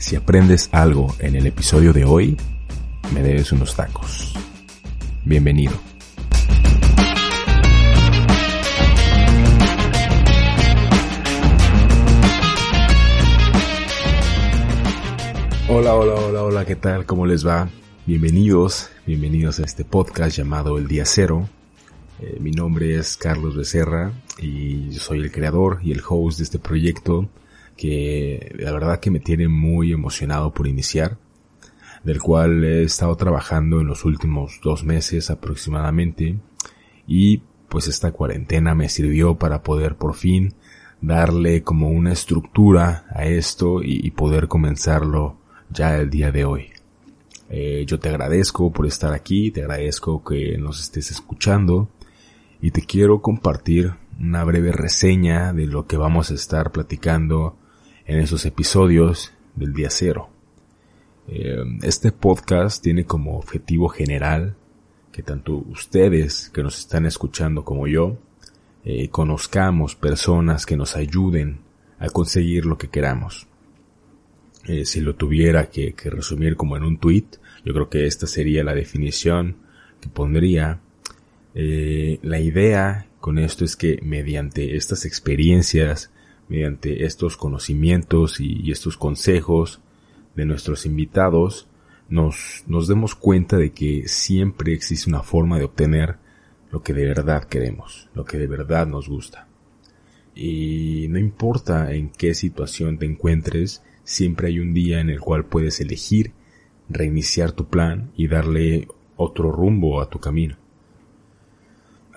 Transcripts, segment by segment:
Si aprendes algo en el episodio de hoy, me debes unos tacos. Bienvenido. Hola, hola, hola, hola, ¿qué tal? ¿Cómo les va? Bienvenidos, bienvenidos a este podcast llamado El Día Cero. Eh, mi nombre es Carlos Becerra y soy el creador y el host de este proyecto que la verdad que me tiene muy emocionado por iniciar, del cual he estado trabajando en los últimos dos meses aproximadamente y pues esta cuarentena me sirvió para poder por fin darle como una estructura a esto y poder comenzarlo ya el día de hoy. Eh, yo te agradezco por estar aquí, te agradezco que nos estés escuchando y te quiero compartir una breve reseña de lo que vamos a estar platicando en esos episodios del día cero. Eh, este podcast tiene como objetivo general que tanto ustedes que nos están escuchando como yo eh, conozcamos personas que nos ayuden a conseguir lo que queramos. Eh, si lo tuviera que, resumir como en un tweet, yo creo que esta sería la definición que pondría. La idea con esto es que mediante estas experiencias, mediante estos conocimientos y, estos consejos de nuestros invitados, nos, nos demos cuenta de que siempre existe una forma de obtener lo que de verdad queremos, lo que de verdad nos gusta. Y no importa en qué situación te encuentres, siempre hay un día en el cual puedes elegir reiniciar tu plan y darle otro rumbo a tu camino.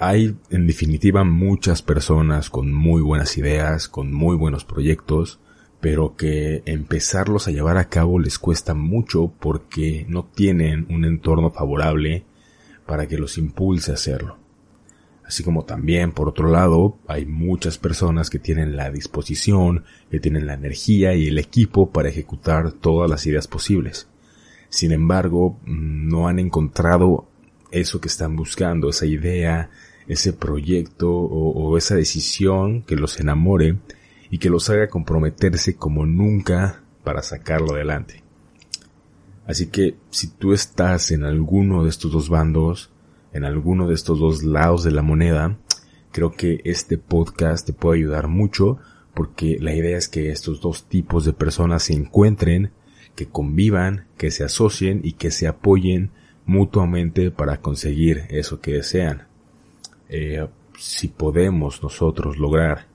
Hay, en definitiva, muchas personas con muy buenas ideas, con muy buenos proyectos, pero que empezarlos a llevar a cabo les cuesta mucho porque no tienen un entorno favorable para que los impulse a hacerlo. Así como también, por otro lado, hay muchas personas que tienen la disposición, que tienen la energía y el equipo para ejecutar todas las ideas posibles. Sin embargo, no han encontrado eso que están buscando, esa idea, ese proyecto o, esa decisión que los enamore y que los haga comprometerse como nunca para sacarlo adelante. Así que si tú estás en alguno de estos dos bandos, en alguno de estos dos lados de la moneda, creo que este podcast te puede ayudar mucho porque la idea es que estos dos tipos de personas se encuentren, que convivan, que se asocien y que se apoyen mutuamente para conseguir eso que desean. Eh, si podemos nosotros lograr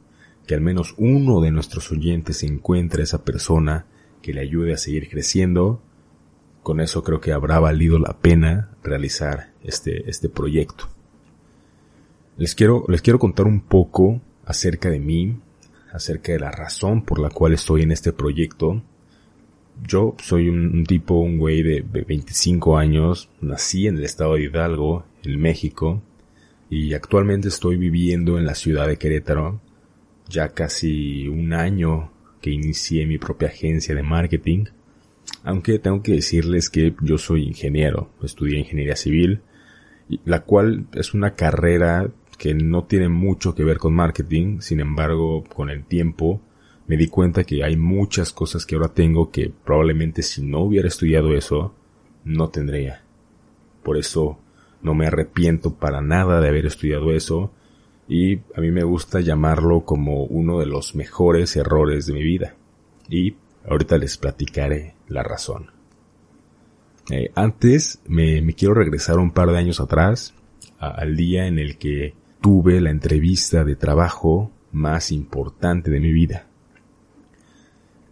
que al menos uno de nuestros oyentes encuentre esa persona que le ayude a seguir creciendo, con eso creo que habrá valido la pena realizar este, este proyecto. Les quiero, les quiero contar un poco acerca de mí, acerca de la razón por la cual estoy en este proyecto. Yo soy un, tipo, un güey de, 25 años, nací en el estado de Hidalgo, en México, y actualmente estoy viviendo en la ciudad de Querétaro, ya casi un año que inicié mi propia agencia de marketing aunque tengo que decirles que yo soy ingeniero, estudié ingeniería civil, la cual es una carrera que no tiene mucho que ver con marketing, sin embargo, con el tiempo me di cuenta que hay muchas cosas que ahora tengo que probablemente si no hubiera estudiado eso, no tendría. Por eso no me arrepiento para nada de haber estudiado eso y a mí me gusta llamarlo como uno de los mejores errores de mi vida. Y Ahorita les platicaré la razón. Eh, antes me, quiero regresar un par de años atrás, al día en el que tuve la entrevista de trabajo más importante de mi vida.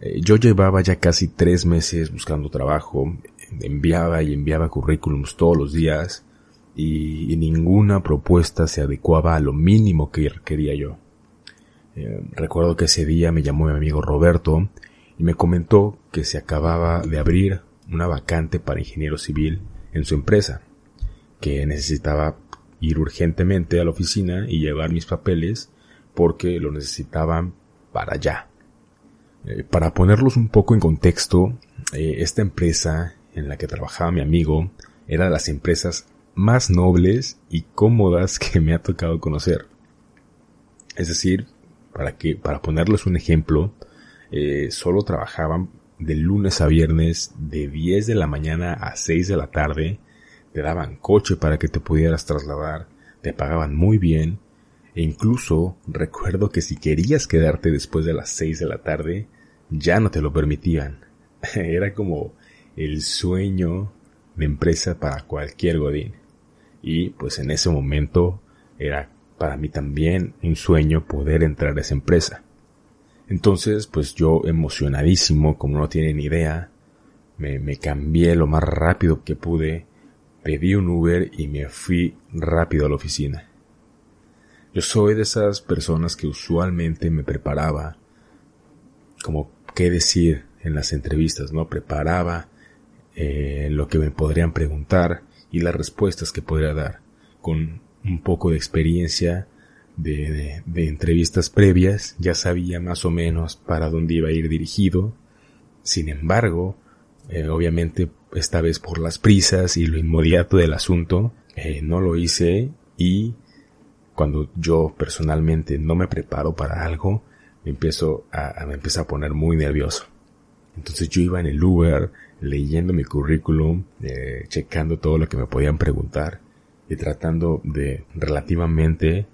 Eh, yo llevaba ya casi tres meses buscando trabajo, enviaba y enviaba currículums todos los días y, ninguna propuesta se adecuaba a lo mínimo que quería yo. Eh, recuerdo que ese día me llamó mi amigo Roberto y me comentó que se acababa de abrir una vacante para ingeniero civil en su empresa, que necesitaba ir urgentemente a la oficina y llevar mis papeles porque lo necesitaban para allá. Eh, para ponerlos un poco en contexto, eh, esta empresa en la que trabajaba mi amigo era de las empresas más nobles y cómodas que me ha tocado conocer. Es decir, para que, para ponerles un ejemplo, eh, solo trabajaban de lunes a viernes de 10 de la mañana a 6 de la tarde, te daban coche para que te pudieras trasladar, te pagaban muy bien, e incluso recuerdo que si querías quedarte después de las 6 de la tarde, ya no te lo permitían. Era como el sueño de empresa para cualquier godín. Y pues en ese momento era para mí también un sueño poder entrar a esa empresa. Entonces, pues yo emocionadísimo, como no tienen idea, me, me cambié lo más rápido que pude, pedí un Uber y me fui rápido a la oficina. Yo soy de esas personas que usualmente me preparaba como qué decir en las entrevistas, ¿no? Preparaba eh, lo que me podrían preguntar y las respuestas que podría dar con un poco de experiencia de, entrevistas previas, ya sabía más o menos para dónde iba a ir dirigido. Sin embargo, eh, obviamente esta vez por las prisas y lo inmediato del asunto, eh, no lo hice y cuando yo personalmente no me preparo para algo, me empiezo a, me empiezo a poner muy nervioso. Entonces yo iba en el Uber leyendo mi currículum, eh, checando todo lo que me podían preguntar y tratando de relativamente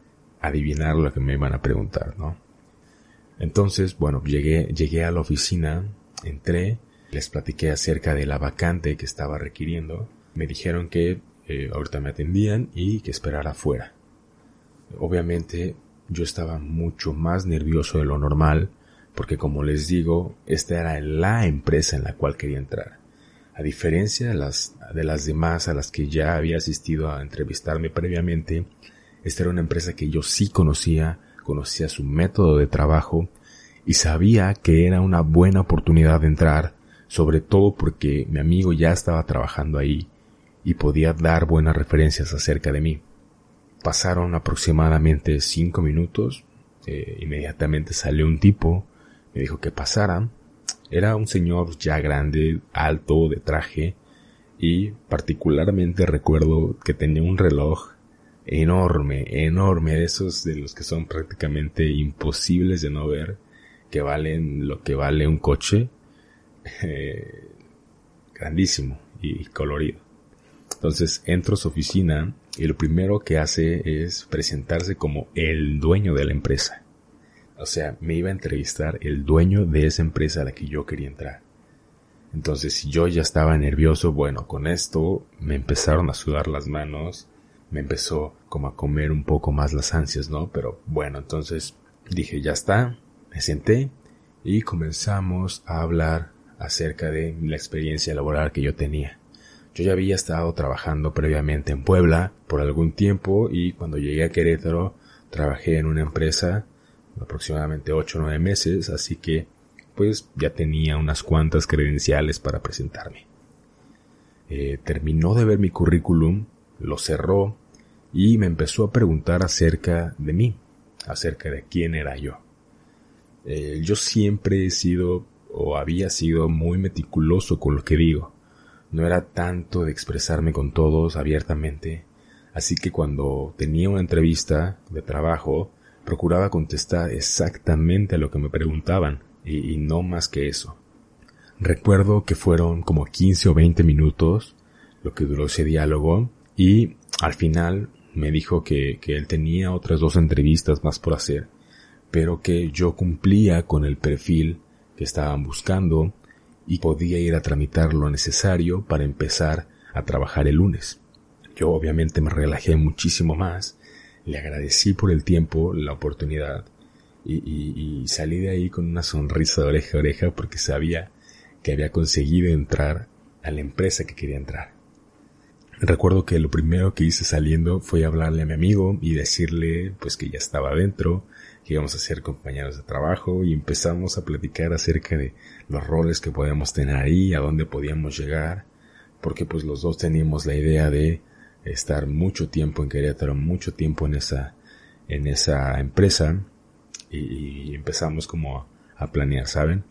adivinar lo que me iban a preguntar, ¿no? Entonces, bueno, llegué, llegué a la oficina, entré, les platiqué acerca de la vacante que estaba requiriendo, me dijeron que eh, ahorita me atendían y que esperara afuera. Obviamente yo estaba mucho más nervioso de lo normal, porque como les digo, esta era la empresa en la cual quería entrar. A diferencia de las, de las demás a las que ya había asistido a entrevistarme previamente, esta era una empresa que yo sí conocía, conocía su método de trabajo y sabía que era una buena oportunidad de entrar, sobre todo porque mi amigo ya estaba trabajando ahí y podía dar buenas referencias acerca de mí. Pasaron aproximadamente cinco minutos, eh, inmediatamente salió un tipo, me dijo que pasara, era un señor ya grande, alto, de traje, y particularmente recuerdo que tenía un reloj enorme, enorme, de esos de los que son prácticamente imposibles de no ver, que valen lo que vale un coche, eh, grandísimo y colorido. Entonces entro a su oficina y lo primero que hace es presentarse como el dueño de la empresa. O sea, me iba a entrevistar el dueño de esa empresa a la que yo quería entrar. Entonces, si yo ya estaba nervioso, bueno, con esto me empezaron a sudar las manos, me empezó como a comer un poco más las ansias, ¿no? Pero bueno, entonces dije, ya está, me senté y comenzamos a hablar acerca de la experiencia laboral que yo tenía. Yo ya había estado trabajando previamente en Puebla por algún tiempo y cuando llegué a Querétaro trabajé en una empresa aproximadamente 8 o 9 meses, así que pues ya tenía unas cuantas credenciales para presentarme. Eh, terminó de ver mi currículum, lo cerró y me empezó a preguntar acerca de mí, acerca de quién era yo. Eh, yo siempre he sido o había sido muy meticuloso con lo que digo. No era tanto de expresarme con todos abiertamente, así que cuando tenía una entrevista de trabajo, procuraba contestar exactamente a lo que me preguntaban, y, no más que eso. Recuerdo que fueron como 15 o 20 minutos lo que duró ese diálogo, y al final me dijo que, que él tenía otras dos entrevistas más por hacer, pero que yo cumplía con el perfil que estaban buscando y podía ir a tramitar lo necesario para empezar a trabajar el lunes. Yo obviamente me relajé muchísimo más le agradecí por el tiempo, la oportunidad y, salí de ahí con una sonrisa de oreja a oreja porque sabía que había conseguido entrar a la empresa que quería entrar. Recuerdo que lo primero que hice saliendo fue hablarle a mi amigo y decirle pues que ya estaba adentro, que íbamos a ser compañeros de trabajo y empezamos a platicar acerca de los roles que podíamos tener ahí, a dónde podíamos llegar, porque pues los dos teníamos la idea de estar mucho tiempo en Querétaro, mucho tiempo en esa, en esa empresa y, empezamos como a, planear, ¿saben?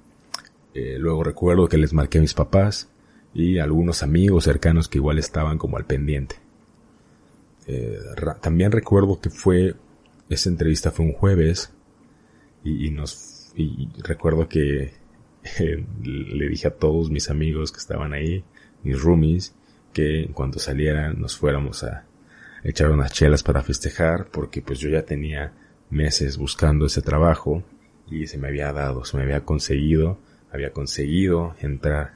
Eh, luego recuerdo que les marqué a mis papás y algunos amigos cercanos que igual estaban como al pendiente. Eh, también recuerdo que fue, esa entrevista fue un jueves y, y nos, y recuerdo que le dije a todos mis amigos que estaban ahí, mis roomies, que en cuanto salieran nos fuéramos a echar unas chelas para festejar, porque pues yo ya tenía meses buscando ese trabajo y se me había dado, se me había conseguido, había conseguido entrar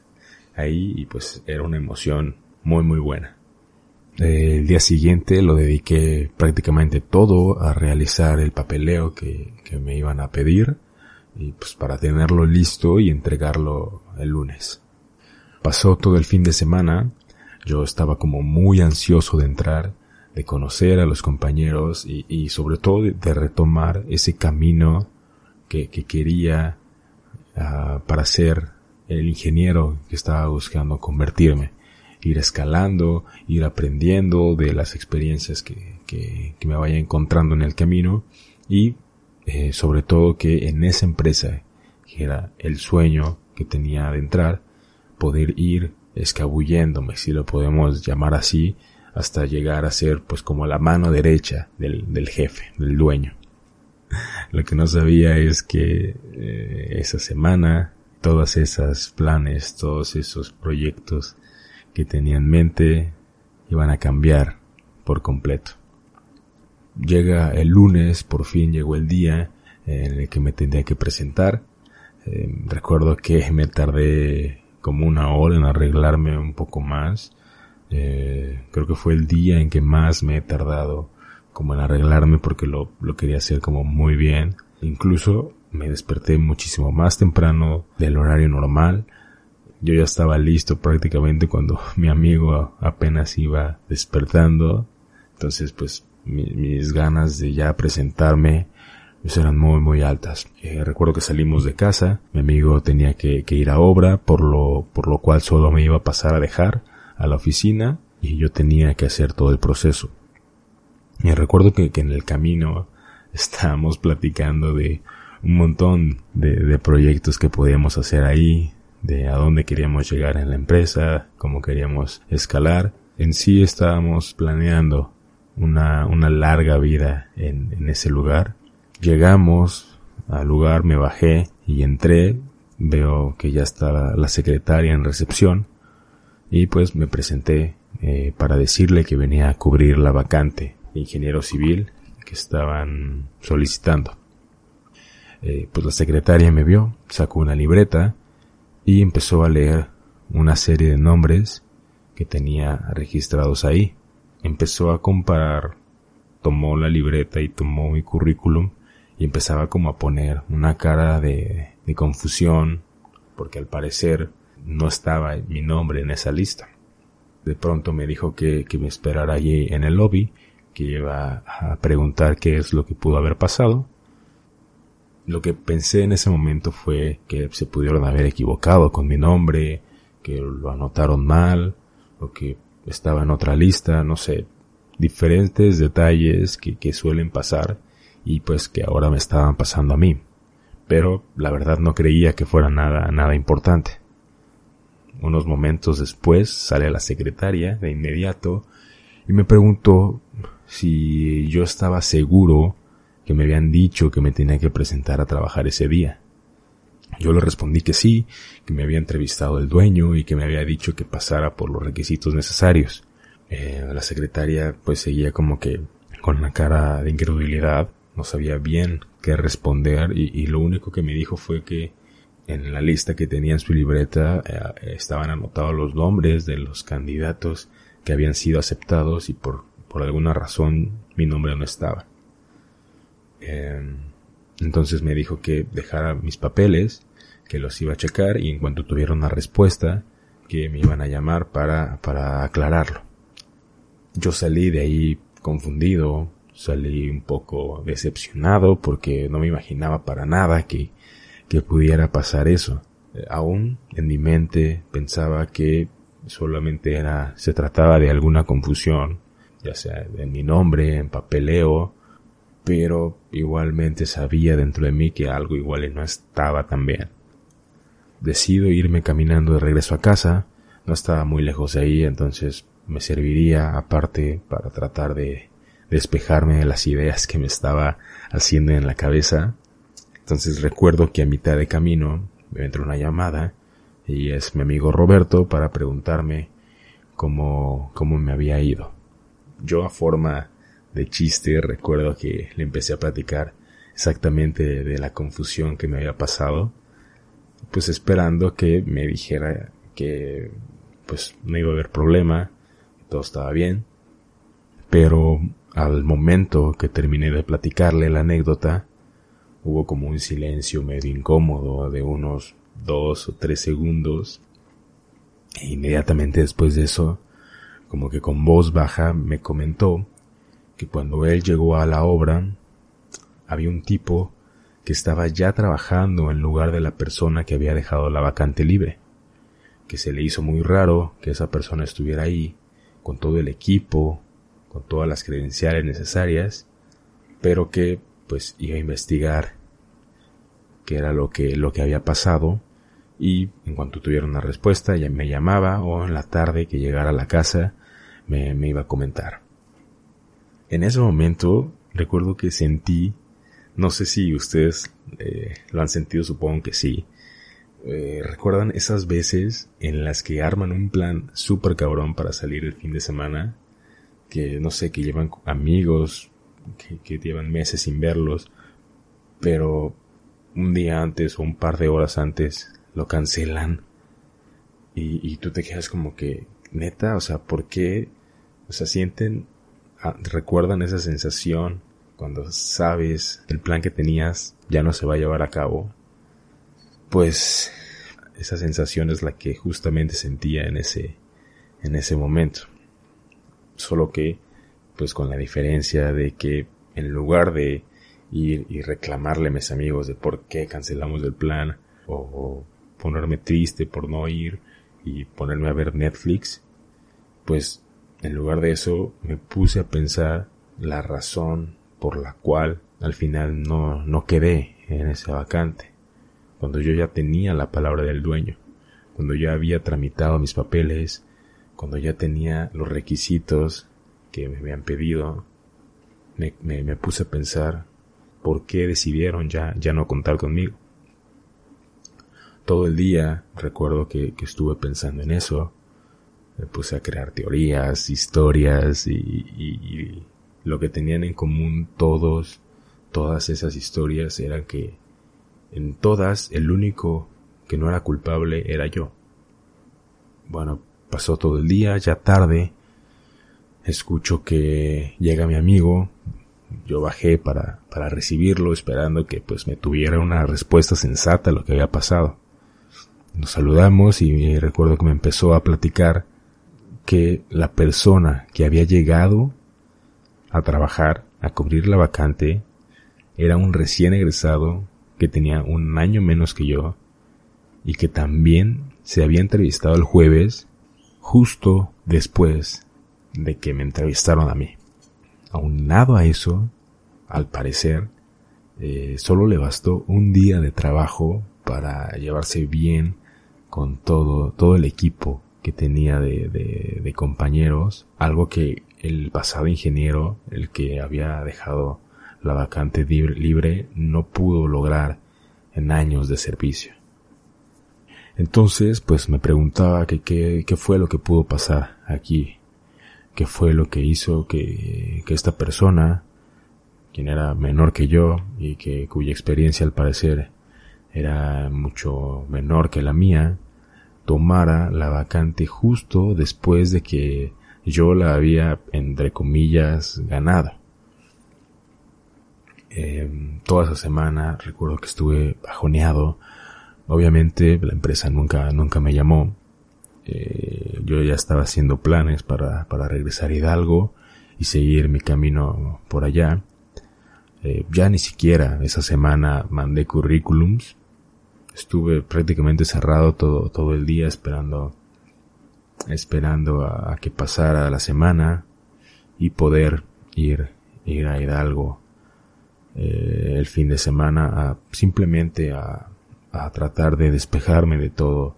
ahí y pues era una emoción muy muy buena. El día siguiente lo dediqué prácticamente todo a realizar el papeleo que, que me iban a pedir y pues para tenerlo listo y entregarlo el lunes. Pasó todo el fin de semana, yo estaba como muy ansioso de entrar, de conocer a los compañeros y, sobre todo de, retomar ese camino que, quería ah, para ser el ingeniero que estaba buscando convertirme. Ir escalando, ir aprendiendo de las experiencias que, que, me vaya encontrando en el camino y eh, sobre todo que en esa empresa, que era el sueño que tenía de entrar, poder ir escabulléndome, si lo podemos llamar así, hasta llegar a ser pues como la mano derecha del, del jefe, del dueño. Lo que no sabía es que eh, esa semana todas esas planes, todos esos proyectos que tenía en mente iban a cambiar por completo. Llega el lunes, por fin llegó el día en el que me tendría que presentar. Eh, recuerdo que me tardé como una hora en arreglarme un poco más. Eh, creo que fue el día en que más me he tardado como en arreglarme porque lo, lo quería hacer como muy bien. Incluso me desperté muchísimo más temprano del horario normal. Yo ya estaba listo prácticamente cuando mi amigo apenas iba despertando. Entonces pues mis ganas de ya presentarme pues eran muy muy altas. Eh, recuerdo que salimos de casa, mi amigo tenía que, ir a obra, por lo, por lo cual solo me iba a pasar a dejar a la oficina y yo tenía que hacer todo el proceso. Y recuerdo que, en el camino estábamos platicando de un montón de, proyectos que podíamos hacer ahí, de a dónde queríamos llegar en la empresa, cómo queríamos escalar. En sí estábamos planeando una, una larga vida en ese lugar. Llegamos al lugar, me bajé y entré. Veo que ya está la secretaria en recepción y pues me presenté eh, para decirle que venía a cubrir la vacante de ingeniero civil que estaban solicitando. Eh, pues la secretaria me vio, sacó una libreta y empezó a leer una serie de nombres que tenía registrados ahí empezó a comparar, tomó la libreta y tomó mi currículum y empezaba como a poner una cara de, de confusión porque al parecer no estaba mi nombre en esa lista. De pronto me dijo que, que me esperara allí en el lobby, que iba a preguntar qué es lo que pudo haber pasado. Lo que pensé en ese momento fue que se pudieron haber equivocado con mi nombre, que lo anotaron mal, o que estaba en otra lista, no sé, diferentes detalles que, que suelen pasar y pues que ahora me estaban pasando a mí. Pero la verdad no creía que fuera nada, nada importante. Unos momentos después sale la secretaria de inmediato y me preguntó si yo estaba seguro que me habían dicho que me tenía que presentar a trabajar ese día. Yo le respondí que sí, que me había entrevistado el dueño y que me había dicho que pasara por los requisitos necesarios. Eh, la secretaria pues seguía como que con una cara de incredulidad, no sabía bien qué responder y, lo único que me dijo fue que en la lista que tenía en su libreta eh, estaban anotados los nombres de los candidatos que habían sido aceptados y por, por alguna razón mi nombre no estaba. Em, entonces me dijo que dejara mis papeles, que los iba a checar y en cuanto tuviera una respuesta, que me iban a llamar para, para aclararlo. Yo salí de ahí confundido, salí un poco decepcionado porque no me imaginaba para nada que, que pudiera pasar eso. Eh, aún en mi mente pensaba que solamente era, se trataba de alguna confusión, ya sea en mi nombre, en papeleo, pero igualmente sabía dentro de mí que algo igual no estaba tan bien. Decido irme caminando de regreso a casa, no estaba muy lejos de ahí, entonces me serviría aparte para tratar de despejarme de las ideas que me estaba haciendo en la cabeza. Entonces recuerdo que a mitad de camino me entró una llamada y es mi amigo Roberto para preguntarme cómo, cómo me había ido. Yo a forma de chiste recuerdo que le empecé a platicar exactamente de la confusión que me había pasado, pues esperando que me dijera que pues no iba a haber problema, todo estaba bien, pero al momento que terminé de platicarle la anécdota, hubo como un silencio medio incómodo de unos dos o tres segundos. E inmediatamente después de eso, como que con voz baja me comentó que cuando él llegó a la obra, había un tipo que estaba ya trabajando en lugar de la persona que había dejado la vacante libre, que se le hizo muy raro que esa persona estuviera ahí, con todo el equipo, con todas las credenciales necesarias, pero que pues iba a investigar qué era lo que, lo que había pasado y en cuanto tuviera una respuesta ya me llamaba o en la tarde que llegara a la casa me, iba a comentar. En ese momento recuerdo que sentí, no sé si ustedes eh, lo han sentido, supongo que sí, eh, recuerdan esas veces en las que arman un plan súper cabrón para salir el fin de semana, que no sé, que llevan amigos, que, que llevan meses sin verlos, pero un día antes o un par de horas antes lo cancelan y, y tú te quedas como que, neta, o sea, ¿por qué? O sea, sienten, ah, recuerdan esa sensación cuando sabes el plan que tenías ya no se va a llevar a cabo. Pues esa sensación es la que justamente sentía en ese, en ese momento. Solo que, pues con la diferencia de que en lugar de ir y reclamarle a mis amigos de por qué cancelamos el plan o ponerme triste por no ir y ponerme a ver Netflix, pues en lugar de eso me puse a pensar la razón por la cual al final no, no quedé en ese vacante, cuando yo ya tenía la palabra del dueño, cuando ya había tramitado mis papeles, cuando ya tenía los requisitos que me habían pedido, me, me, puse a pensar por qué decidieron ya, ya no contar conmigo todo el día recuerdo que, estuve pensando en eso. Me puse a crear teorías, historias y, lo que tenían en común todos, todas esas historias era que en todas el único que no era culpable era yo. Bueno, pasó todo el día, ya tarde, escucho que llega mi amigo, yo bajé para, para recibirlo esperando que pues me tuviera una respuesta sensata a lo que había pasado. Nos saludamos y recuerdo que me empezó a platicar que la persona que había llegado a trabajar, a cubrir la vacante, era un recién egresado que tenía un año menos que yo y que también se había entrevistado el jueves justo después de que me entrevistaron a mí. Aunado a eso, al parecer, eh, solo le bastó un día de trabajo para llevarse bien con todo, todo el equipo que tenía de, de, compañeros, algo que el pasado ingeniero, el que había dejado la vacante libre, no pudo lograr en años de servicio. Entonces, pues me preguntaba que qué fue lo que pudo pasar aquí, qué fue lo que hizo que, que esta persona, quien era menor que yo y que cuya experiencia al parecer era mucho menor que la mía, tomara la vacante justo después de que yo la había, entre comillas, ganado. Em, toda esa semana recuerdo que estuve bajoneado. Obviamente la empresa nunca, nunca me llamó. Eh, yo ya estaba haciendo planes para, para regresar a Hidalgo y seguir mi camino por allá. Eh, ya ni siquiera esa semana mandé currículums estuve prácticamente cerrado todo, todo el día esperando, esperando a, que pasara la semana y poder ir, ir a Hidalgo eh, el fin de semana a, simplemente a, a tratar de despejarme de todo,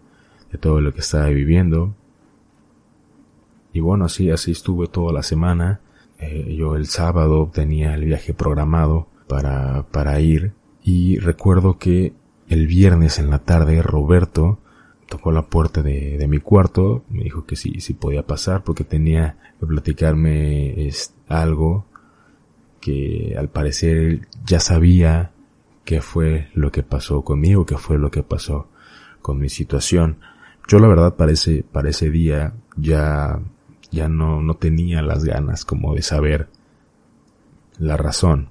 de todo lo que estaba viviendo. Y bueno, así, así estuve toda la semana. Eh, yo el sábado tenía el viaje programado para, para ir y recuerdo que el viernes en la tarde Roberto tocó la puerta de, mi cuarto, me dijo que sí, sí podía pasar porque tenía que platicarme algo que al parecer ya sabía qué fue lo que pasó conmigo, qué fue lo que pasó con mi situación. Yo la verdad para ese, para ese día ya, ya no, no tenía las ganas como de saber la razón.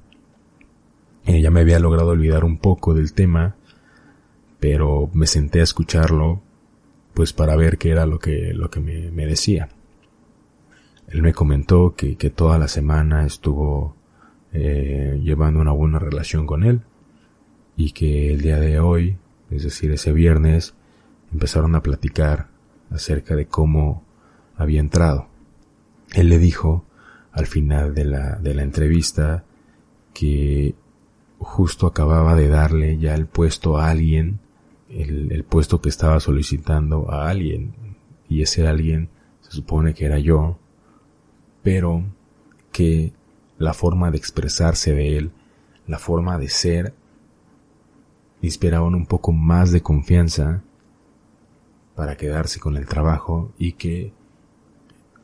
Eh, ya me había logrado olvidar un poco del tema, pero me senté a escucharlo pues para ver qué era lo que, lo que me, decía. Él me comentó que, que toda la semana estuvo eh, llevando una buena relación con él y que el día de hoy, es decir, ese viernes, empezaron a platicar acerca de cómo había entrado. Él le dijo al final de la, de la entrevista que justo acababa de darle ya el puesto a alguien el, puesto que estaba solicitando a alguien y ese alguien se supone que era yo, pero que la forma de expresarse de él, la forma de ser, inspiraban un poco más de confianza para quedarse con el trabajo y que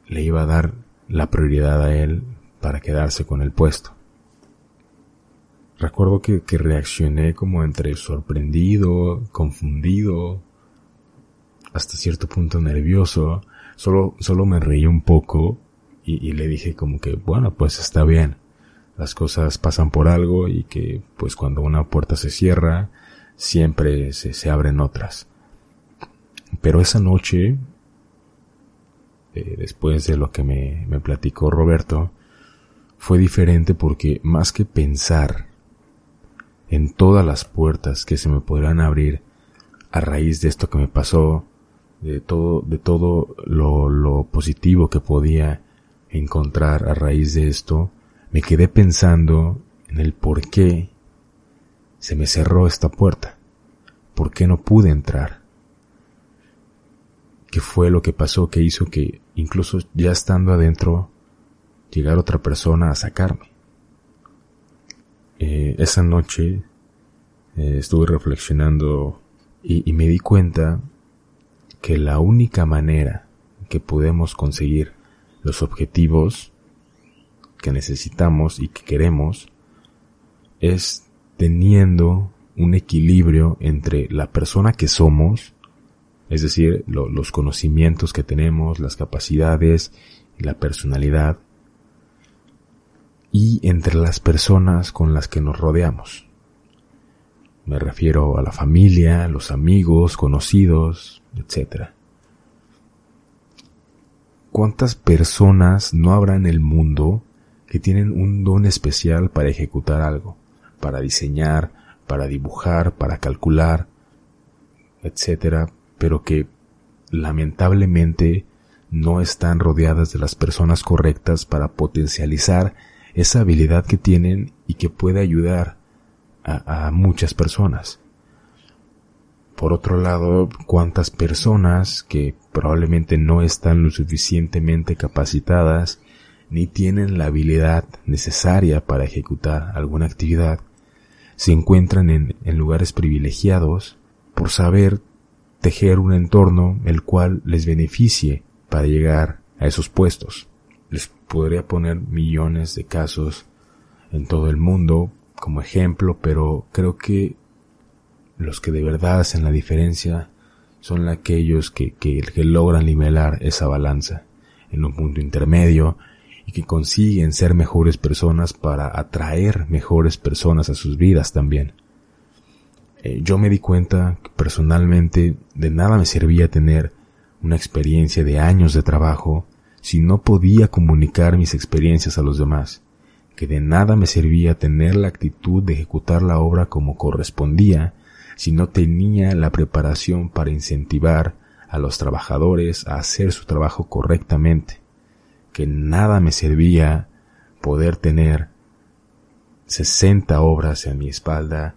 le iba a dar la prioridad a él para quedarse con el puesto. Recuerdo que, reaccioné como entre sorprendido, confundido, hasta cierto punto nervioso. Solo, solo me reí un poco y, le dije como que, bueno, pues está bien. Las cosas pasan por algo y que, pues cuando una puerta se cierra, siempre se, abren otras. Pero esa noche, eh, después de lo que me, me platicó Roberto, fue diferente porque más que pensar en todas las puertas que se me podrán abrir a raíz de esto que me pasó, de todo, de todo lo, lo positivo que podía encontrar a raíz de esto, me quedé pensando en el por qué se me cerró esta puerta, por qué no pude entrar, qué fue lo que pasó que hizo que incluso ya estando adentro llegara otra persona a sacarme. Eh, esa noche eh, estuve reflexionando y, me di cuenta que la única manera que podemos conseguir los objetivos que necesitamos y que queremos es teniendo un equilibrio entre la persona que somos, es decir, los conocimientos que tenemos, las capacidades y la personalidad, y entre las personas con las que nos rodeamos. Me refiero a la familia, los amigos, conocidos, etc. ¿Cuántas personas no habrá en el mundo que tienen un don especial para ejecutar algo, para diseñar, para dibujar, para calcular, etcétera, pero que lamentablemente no están rodeadas de las personas correctas para potencializar esa habilidad que tienen y que puede ayudar a, muchas personas. Por otro lado, cuántas personas que probablemente no están lo suficientemente capacitadas ni tienen la habilidad necesaria para ejecutar alguna actividad, se encuentran en, en, lugares privilegiados por saber tejer un entorno el cual les beneficie para llegar a esos puestos. Les podría poner millones de casos en todo el mundo como ejemplo, pero creo que los que de verdad hacen la diferencia son aquellos que, que, logran nivelar esa balanza en un punto intermedio y que consiguen ser mejores personas para atraer mejores personas a sus vidas también. Eh, yo me di cuenta que personalmente de nada me servía tener una experiencia de años de trabajo si no podía comunicar mis experiencias a los demás, que de nada me servía tener la actitud de ejecutar la obra como correspondía si no tenía la preparación para incentivar a los trabajadores a hacer su trabajo correctamente, que nada me servía poder tener 60 obras en mi espalda,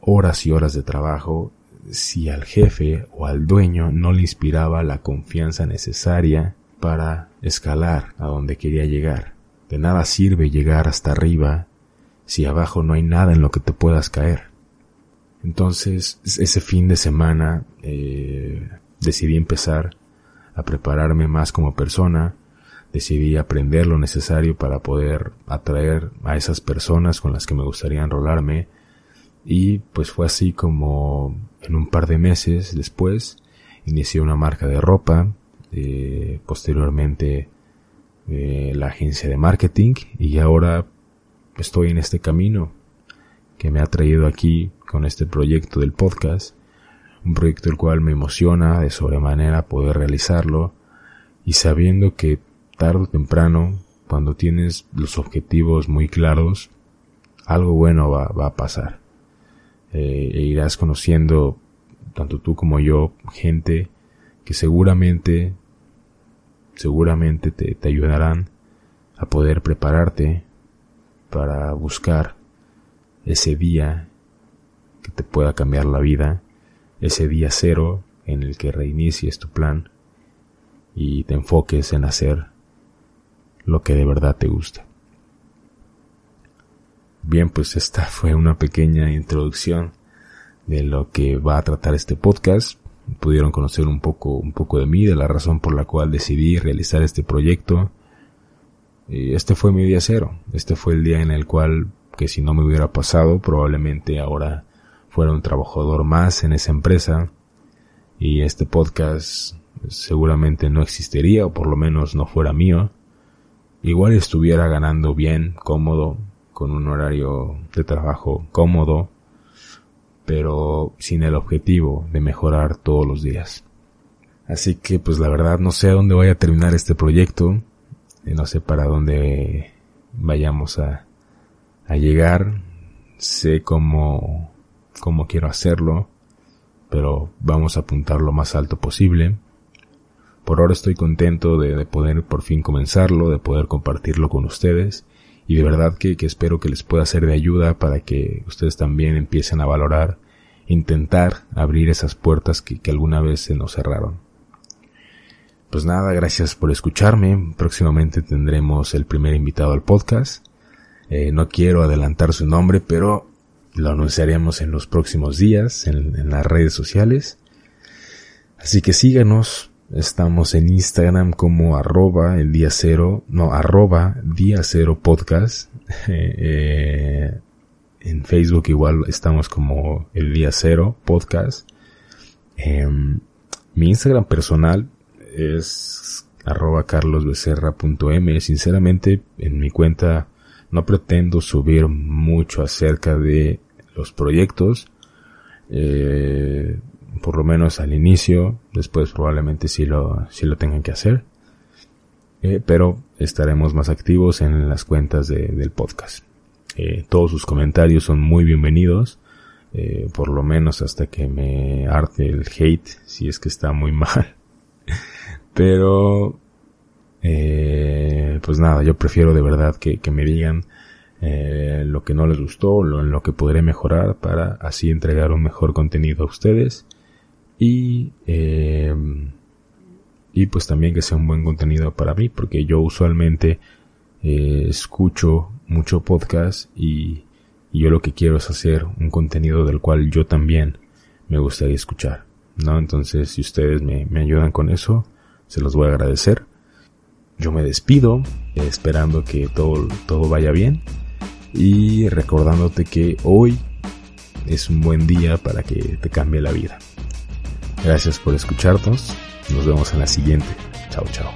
horas y horas de trabajo, si al jefe o al dueño no le inspiraba la confianza necesaria para escalar a donde quería llegar. De nada sirve llegar hasta arriba si abajo no hay nada en lo que te puedas caer. Entonces, ese fin de semana eh, decidí empezar a prepararme más como persona, decidí aprender lo necesario para poder atraer a esas personas con las que me gustaría enrolarme. Y pues fue así como en un par de meses después inicié una marca de ropa, eh, posteriormente eh, la agencia de marketing. Y ahora estoy en este camino que me ha traído aquí con este proyecto del podcast, un proyecto el cual me emociona de sobremanera poder realizarlo. Y sabiendo que tarde o temprano, cuando tienes los objetivos muy claros, algo bueno va, a pasar. Eh, e irás conociendo, tanto tú como yo, gente que seguramente, seguramente te, te ayudarán a poder prepararte para buscar ese día que te pueda cambiar la vida, ese día cero en el que reinicies tu plan y te enfoques en hacer lo que de verdad te gusta. Bien, pues esta fue una pequeña introducción de lo que va a tratar este podcast. Pudieron conocer un poco, un poco de mí, de la razón por la cual decidí realizar este proyecto. Y este fue mi día cero. Este fue el día en el cual, que si no me hubiera pasado, probablemente ahora fuera un trabajador más en esa empresa. Y este podcast seguramente no existiría, o por lo menos no fuera mío igual estuviera ganando bien, cómodo, con un horario de trabajo cómodo, pero sin el objetivo de mejorar todos los días. Así que pues la verdad no sé a dónde voy a terminar este proyecto, no sé para dónde vayamos a, a llegar, sé cómo, cómo quiero hacerlo, pero vamos a apuntar lo más alto posible. Por ahora estoy contento de, poder por fin comenzarlo, de poder compartirlo con ustedes y de verdad que, espero que les pueda ser de ayuda para que ustedes también empiecen a valorar, intentar abrir esas puertas que, alguna vez se nos cerraron. Pues nada, gracias por escucharme. Próximamente tendremos el primer invitado al podcast. Eh, no quiero adelantar su nombre, pero lo anunciaremos en los próximos días en, en las redes sociales. Así que síganos, Estamos en Instagram como arroba el día cero, no, arroba día cero podcast. Eh, en Facebook igual estamos como el día cero podcast. Em, mi Instagram personal es arroba carlosbecerra.m. Sinceramente, en mi cuenta no pretendo subir mucho acerca de los proyectos. Eh, por lo menos al inicio, después probablemente sí lo, sí lo tengan que hacer. Eh, pero estaremos más activos en las cuentas de, del podcast. Eh, todos sus comentarios son muy bienvenidos, eh, por lo menos hasta que me arte el hate, si es que está muy mal. pero, pues nada, yo prefiero de verdad que, me digan lo que no les gustó, lo, en lo que podré mejorar para así entregar un mejor contenido a ustedes y eh, y pues también que sea un buen contenido para mí porque yo usualmente eh, escucho mucho podcast y, y, yo lo que quiero es hacer un contenido del cual yo también me gustaría escuchar no entonces si ustedes me, me ayudan con eso se los voy a agradecer. Yo me despido esperando que todo todo vaya bien y recordándote que hoy es un buen día para que te cambie la vida Gracias por escucharnos. Nos vemos en la siguiente. Chao, chao.